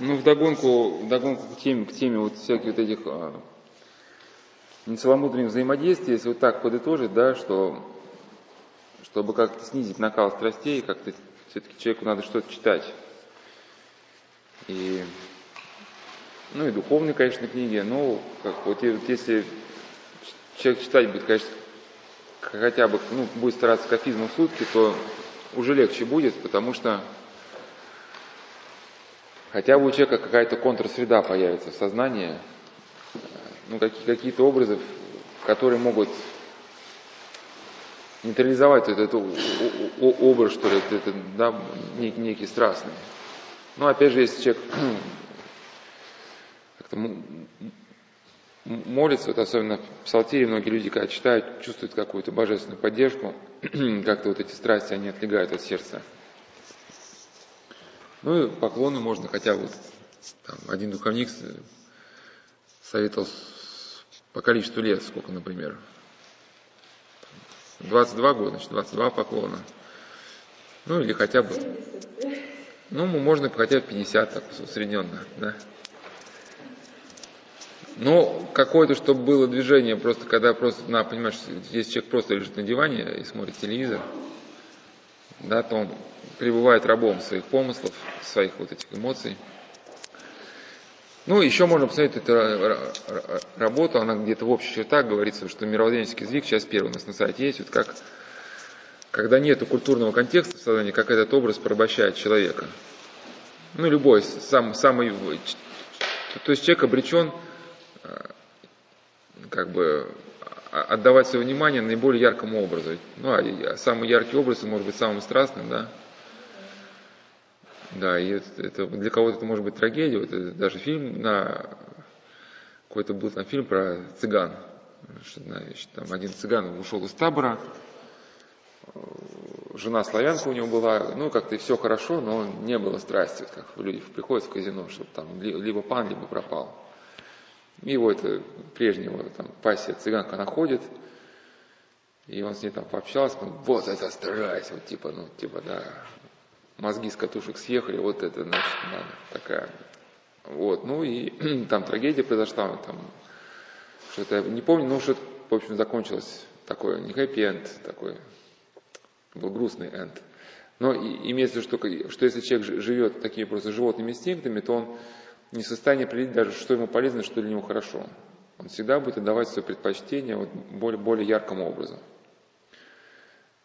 Ну, вдогонку, вдогонку к теме, к теме вот всяких вот этих а, нецеломудренных взаимодействий, если вот так подытожить, да, что чтобы как-то снизить накал страстей, как-то все-таки человеку надо что-то читать. И, ну и духовные, конечно, книги, но как, вот, вот если человек читать будет, конечно, хотя бы, ну, будет стараться кафизму в сутки, то уже легче будет, потому что хотя бы у человека какая-то контрсреда появится в сознании, ну, какие-то образы, которые могут нейтрализовать этот, образ, что ли, это, да, некий, некий страстный. Ну, опять же, если человек как-то молится, вот особенно в псалтире многие люди, когда читают, чувствуют какую-то божественную поддержку, как-то вот эти страсти, они отлегают от сердца. Ну и поклоны можно, хотя вот там, один духовник советовал по количеству лет, сколько, например, 22 года, значит, 22 поклона. Ну или хотя бы, ну можно хотя бы 50, так усредненно, да. Но какое-то, чтобы было движение, просто когда просто, на, понимаешь, если человек просто лежит на диване и смотрит телевизор, да, то он пребывает рабом своих помыслов, своих вот этих эмоций. Ну, еще можно посмотреть эту работу, она где-то в общих чертах говорится, что мировоззренческий язык, сейчас первый у нас на сайте есть, вот как, когда нет культурного контекста в сознании, как этот образ порабощает человека. Ну, любой, сам, самый, то есть человек обречен э, как бы отдавать свое внимание наиболее яркому образу. Ну, а самый яркий образ может быть самым страстным, да, да, и это, для кого-то это может быть трагедия. Вот это даже фильм на какой-то был там фильм про цыган. Что, значит, там один цыган ушел из табора, жена славянка у него была, ну как-то все хорошо, но не было страсти, вот как люди приходят в казино, чтобы там либо пан, либо пропал. И его это прежнего там пассия цыганка находит, и он с ней там пообщался, вот это страсть, вот типа, ну типа, да, мозги с катушек съехали, вот это, значит, надо, такая. Вот, ну и там трагедия произошла, там, что-то, не помню, но что-то, в общем, закончилось такое, не хэппи-энд, такой, был грустный энд. Но и, имеется в виду, что, что если человек живет такими просто животными инстинктами, то он не в состоянии определить даже, что ему полезно, что для него хорошо. Он всегда будет отдавать свое предпочтение вот более, более яркому образу.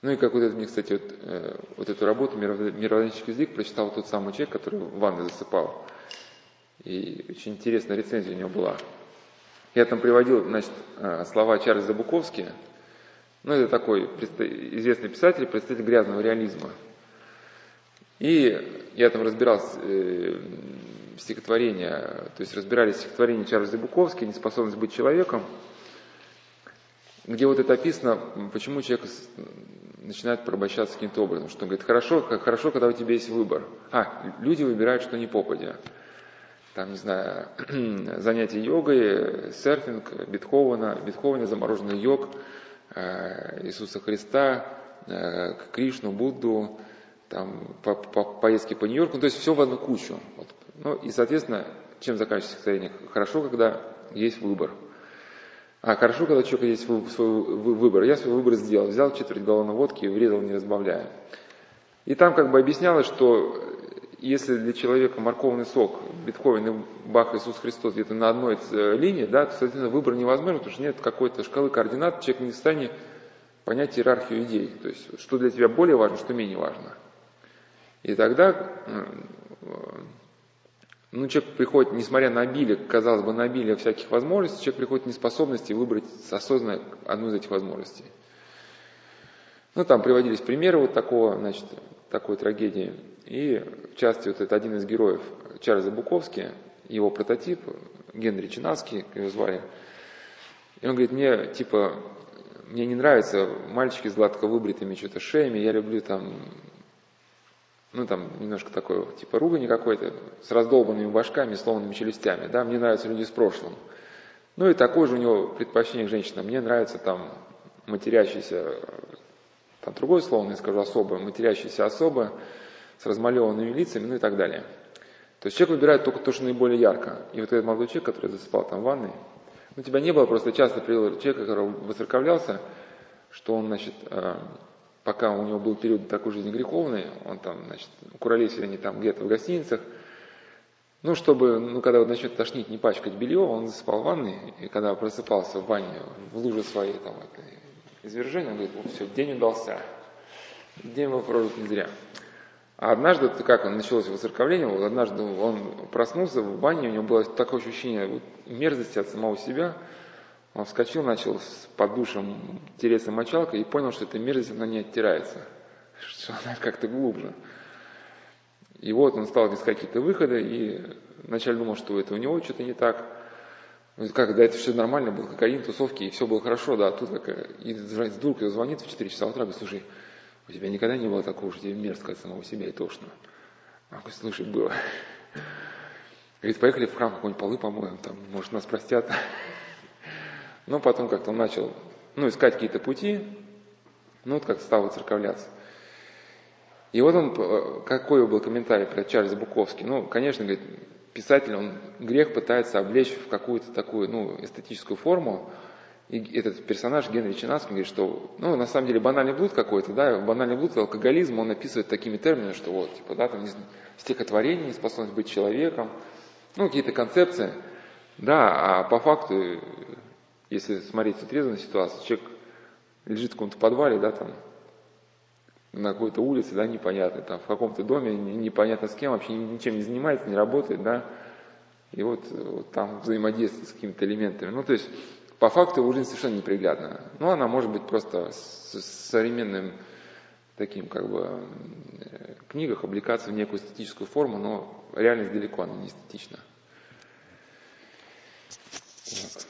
Ну и как вот это мне, кстати, вот, э, вот эту работу «Мировоззренческий язык» прочитал тот самый человек, который в ванной засыпал. И очень интересная рецензия у него была. Я там приводил, значит, э, слова Чарльза Буковски. Ну, это такой известный писатель, представитель грязного реализма. И я там разбирал э, стихотворения, то есть разбирали стихотворение Чарльза Буковски «Неспособность быть человеком», где вот это описано, почему человек начинает порабощаться каким-то образом. Что он говорит, хорошо, хорошо, когда у тебя есть выбор. А, люди выбирают, что не попадя. Там, не знаю, занятия йогой, серфинг, Бетховена, Бетховена, замороженный йог, э, Иисуса Христа, э, Кришну, Будду, там, по, по, поездки по Нью-Йорку, ну, то есть все в одну кучу. Вот. Ну и, соответственно, чем заканчивается стихотворение? Хорошо, когда есть выбор. А хорошо, когда человек есть свой выбор. Я свой выбор сделал. Взял четверть галлона водки и врезал, не разбавляя. И там как бы объяснялось, что если для человека морковный сок, Бетховен и Бах Иисус Христос где-то на одной линии, да, то, соответственно, выбор невозможен, потому что нет какой-то шкалы координат, человек не состоянии понять иерархию идей. То есть, что для тебя более важно, что менее важно. И тогда ну, человек приходит, несмотря на обилие, казалось бы, на обилие всяких возможностей, человек приходит к неспособности выбрать осознанно одну из этих возможностей. Ну, там приводились примеры вот такого, значит, такой трагедии. И, в частности, вот это один из героев Чарльза Буковски, его прототип, Генри Чинаский, его звали. И он говорит, мне, типа, мне не нравятся мальчики с гладко выбритыми что-то шеями, я люблю там ну там немножко такой, типа ругани какой-то, с раздолбанными башками, сломанными челюстями, да, мне нравятся люди с прошлым. Ну и такое же у него предпочтение к женщинам. Мне нравится там матерящиеся, там другое слово, я скажу особо, матерящиеся особо, с размалеванными лицами, ну и так далее. То есть человек выбирает только то, что наиболее ярко. И вот этот молодой человек, который засыпал там в ванной, ну, тебя не было, просто часто привел человека, который воцерковлялся, что он, значит, э, пока у него был период такой жизни греховной, он там, значит, куролесили они там где-то в гостиницах, ну, чтобы, ну, когда вот начнет тошнить, не пачкать белье, он засыпал в ванной, и когда просыпался в ванне, в луже своей там, это, извержения, он говорит, все, день удался, день был прожит не зря. А однажды, как он началось воцерковление, вот однажды он проснулся в бане, у него было такое ощущение вот, мерзости от самого себя, он вскочил, начал под душем тереться мочалкой и понял, что эта мерзость, она не оттирается, что она как-то глубже. И вот он стал искать какие-то выходы, и вначале думал, что это у него что-то не так. Как, да, это все нормально было, кокаин, тусовки, и все было хорошо, да, а тут как, и вдруг звонит в 4 часа утра, говорит, слушай, у тебя никогда не было такого, что тебе мерзко от самого себя и тошно. А говорит, слушай, было. Говорит, поехали в храм, какой-нибудь полы помоем, там, может, нас простят. Но потом как-то он начал, ну, искать какие-то пути, ну, вот как стал церковляться. И вот он, э, какой был комментарий про Чарльза Буковский. Ну, конечно, говорит, писатель, он грех пытается облечь в какую-то такую, ну, эстетическую форму, и этот персонаж Генри Чинаски говорит, что, ну, на самом деле, банальный блуд какой-то, да, банальный блуд, алкоголизм, он описывает такими терминами, что вот, типа, да, там, стихотворение, неспособность быть человеком, ну, какие-то концепции, да, а по факту, если смотреть с на ситуацию, человек лежит в каком-то подвале, да, там, на какой-то улице, да, непонятно, там, в каком-то доме, непонятно с кем, вообще ничем не занимается, не работает, да, и вот, вот там взаимодействует с какими-то элементами. Ну, то есть, по факту его жизнь совершенно неприглядна. Ну, она может быть просто с, с современным таким, как бы, э, книгах облекаться в некую эстетическую форму, но реальность далеко, она не эстетична. Вот.